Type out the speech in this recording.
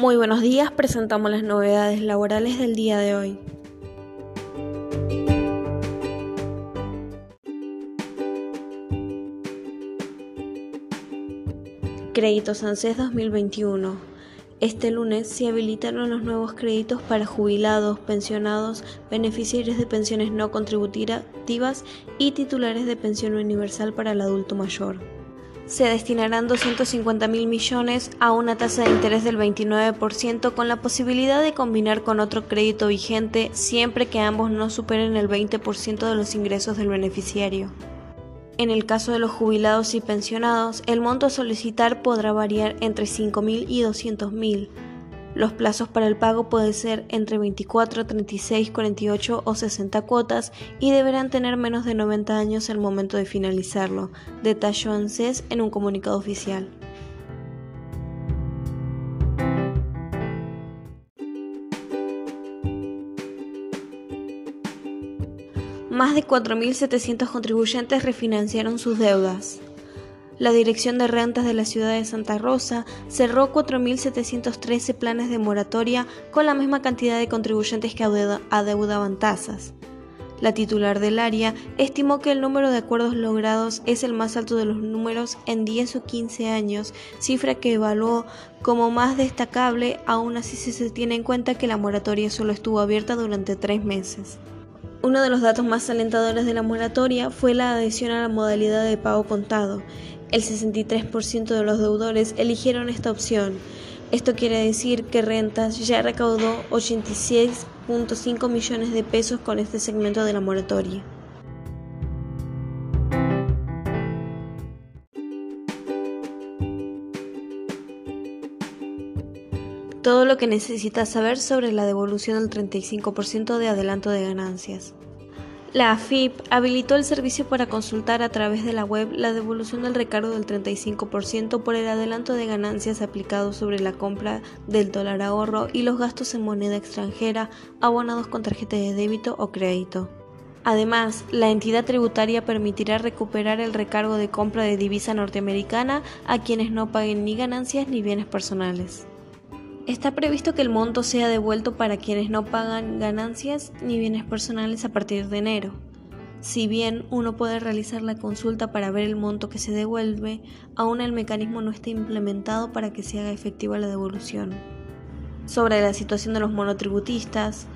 Muy buenos días, presentamos las novedades laborales del día de hoy. Créditos ANSES 2021. Este lunes se habilitaron los nuevos créditos para jubilados, pensionados, beneficiarios de pensiones no contributivas y titulares de pensión universal para el adulto mayor se destinarán 250 mil millones a una tasa de interés del 29% con la posibilidad de combinar con otro crédito vigente siempre que ambos no superen el 20% de los ingresos del beneficiario. En el caso de los jubilados y pensionados, el monto a solicitar podrá variar entre 5.000 y 200.000 los plazos para el pago pueden ser entre 24, 36, 48 o 60 cuotas y deberán tener menos de 90 años al momento de finalizarlo, detalló ANSES en un comunicado oficial. Más de 4.700 contribuyentes refinanciaron sus deudas. La Dirección de Rentas de la ciudad de Santa Rosa cerró 4.713 planes de moratoria con la misma cantidad de contribuyentes que adeudaban tasas. La titular del área estimó que el número de acuerdos logrados es el más alto de los números en 10 o 15 años, cifra que evaluó como más destacable, aún así si se tiene en cuenta que la moratoria solo estuvo abierta durante tres meses. Uno de los datos más alentadores de la moratoria fue la adhesión a la modalidad de pago contado, el 63% de los deudores eligieron esta opción. Esto quiere decir que Rentas ya recaudó 86.5 millones de pesos con este segmento de la moratoria. Todo lo que necesitas saber sobre la devolución del 35% de adelanto de ganancias. La AFIP habilitó el servicio para consultar a través de la web la devolución del recargo del 35% por el adelanto de ganancias aplicado sobre la compra del dólar ahorro y los gastos en moneda extranjera abonados con tarjeta de débito o crédito. Además, la entidad tributaria permitirá recuperar el recargo de compra de divisa norteamericana a quienes no paguen ni ganancias ni bienes personales. Está previsto que el monto sea devuelto para quienes no pagan ganancias ni bienes personales a partir de enero. Si bien uno puede realizar la consulta para ver el monto que se devuelve, aún el mecanismo no está implementado para que se haga efectiva la devolución. Sobre la situación de los monotributistas,